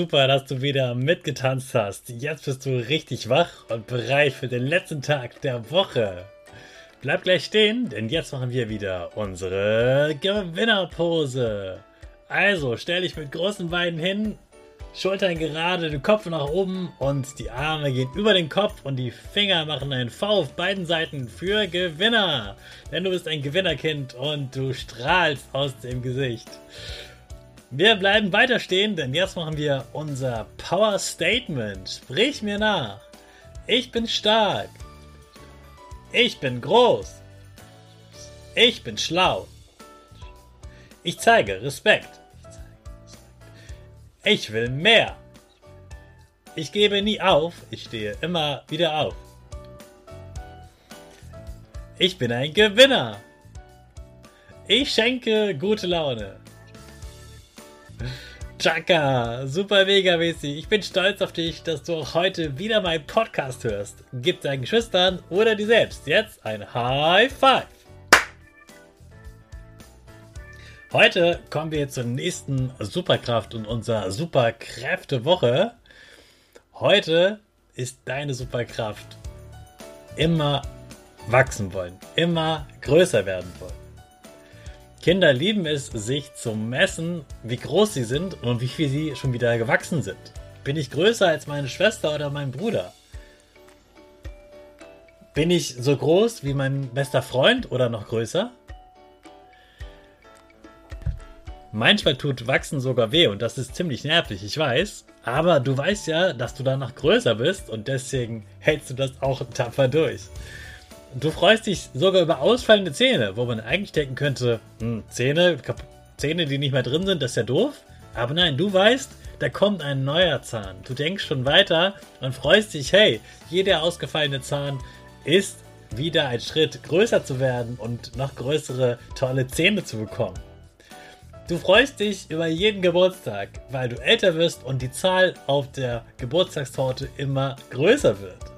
Super, dass du wieder mitgetanzt hast. Jetzt bist du richtig wach und bereit für den letzten Tag der Woche. Bleib gleich stehen, denn jetzt machen wir wieder unsere Gewinnerpose. Also stell dich mit großen Beinen hin, Schultern gerade, den Kopf nach oben und die Arme gehen über den Kopf und die Finger machen ein V auf beiden Seiten für Gewinner. Denn du bist ein Gewinnerkind und du strahlst aus dem Gesicht. Wir bleiben weiter stehen, denn jetzt machen wir unser Power Statement. Sprich mir nach. Ich bin stark. Ich bin groß. Ich bin schlau. Ich zeige Respekt. Ich will mehr. Ich gebe nie auf. Ich stehe immer wieder auf. Ich bin ein Gewinner. Ich schenke gute Laune. Chaka, super mega mäßig. Ich bin stolz auf dich, dass du auch heute wieder meinen Podcast hörst. Gib deinen Geschwistern oder dir selbst jetzt ein High Five. Heute kommen wir zur nächsten Superkraft und unserer Superkräftewoche. Heute ist deine Superkraft immer wachsen wollen, immer größer werden wollen. Kinder lieben es, sich zu messen, wie groß sie sind und wie viel sie schon wieder gewachsen sind. Bin ich größer als meine Schwester oder mein Bruder? Bin ich so groß wie mein bester Freund oder noch größer? Manchmal tut Wachsen sogar weh und das ist ziemlich nervig, ich weiß. Aber du weißt ja, dass du danach größer bist und deswegen hältst du das auch tapfer durch. Du freust dich sogar über ausfallende Zähne, wo man eigentlich denken könnte, hm, Zähne, Zähne, die nicht mehr drin sind, das ist ja doof. Aber nein, du weißt, da kommt ein neuer Zahn. Du denkst schon weiter und freust dich, hey, jeder ausgefallene Zahn ist wieder ein Schritt größer zu werden und noch größere, tolle Zähne zu bekommen. Du freust dich über jeden Geburtstag, weil du älter wirst und die Zahl auf der Geburtstagstorte immer größer wird.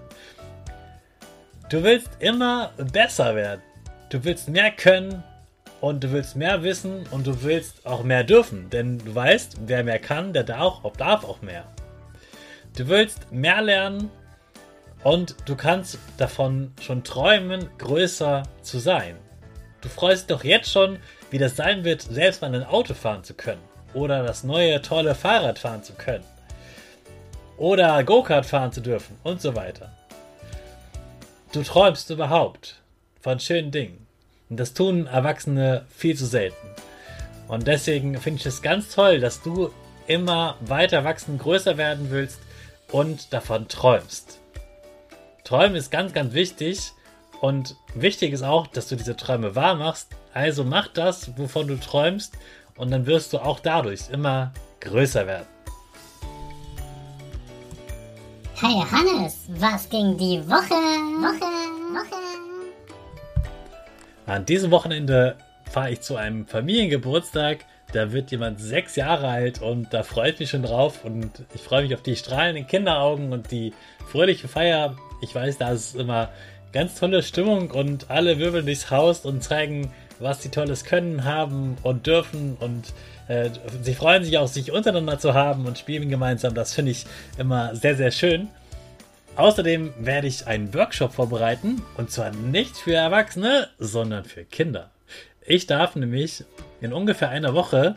Du willst immer besser werden. Du willst mehr können und du willst mehr wissen und du willst auch mehr dürfen. Denn du weißt, wer mehr kann, der darf auch, darf auch mehr. Du willst mehr lernen und du kannst davon schon träumen, größer zu sein. Du freust dich doch jetzt schon, wie das sein wird, selbst mal ein Auto fahren zu können. Oder das neue tolle Fahrrad fahren zu können. Oder Go-Kart fahren zu dürfen und so weiter. Du träumst überhaupt von schönen Dingen. Und das tun Erwachsene viel zu selten. Und deswegen finde ich es ganz toll, dass du immer weiter wachsen, größer werden willst und davon träumst. Träumen ist ganz, ganz wichtig. Und wichtig ist auch, dass du diese Träume wahr machst. Also mach das, wovon du träumst. Und dann wirst du auch dadurch immer größer werden. Hey Hannes, was ging die Woche? Woche, Woche. An diesem Wochenende fahre ich zu einem Familiengeburtstag. Da wird jemand sechs Jahre alt und da freue ich mich schon drauf und ich freue mich auf die strahlenden Kinderaugen und die fröhliche Feier. Ich weiß, da ist immer ganz tolle Stimmung und alle wirbeln durchs Haus und zeigen, was sie tolles können, haben und dürfen und äh, sie freuen sich auch, sich untereinander zu haben und spielen gemeinsam. Das finde ich immer sehr, sehr schön. Außerdem werde ich einen Workshop vorbereiten und zwar nicht für Erwachsene, sondern für Kinder. Ich darf nämlich in ungefähr einer Woche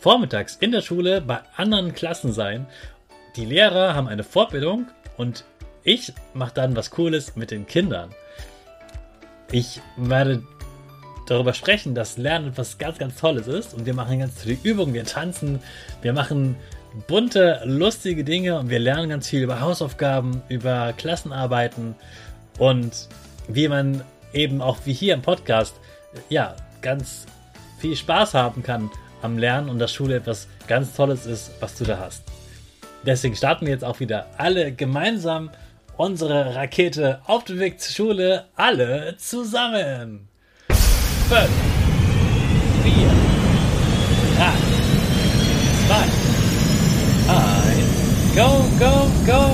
vormittags in der Schule bei anderen Klassen sein. Die Lehrer haben eine Fortbildung und ich mache dann was Cooles mit den Kindern. Ich werde darüber sprechen, dass Lernen etwas ganz, ganz Tolles ist. Und wir machen ganz viele Übungen, wir tanzen, wir machen bunte, lustige Dinge. Und wir lernen ganz viel über Hausaufgaben, über Klassenarbeiten. Und wie man eben auch wie hier im Podcast ja ganz viel Spaß haben kann am Lernen und dass Schule etwas ganz Tolles ist, was du da hast. Deswegen starten wir jetzt auch wieder alle gemeinsam unsere Rakete auf dem Weg zur Schule alle zusammen. Fünf, vier, drei, zwei, eins, go, go, go!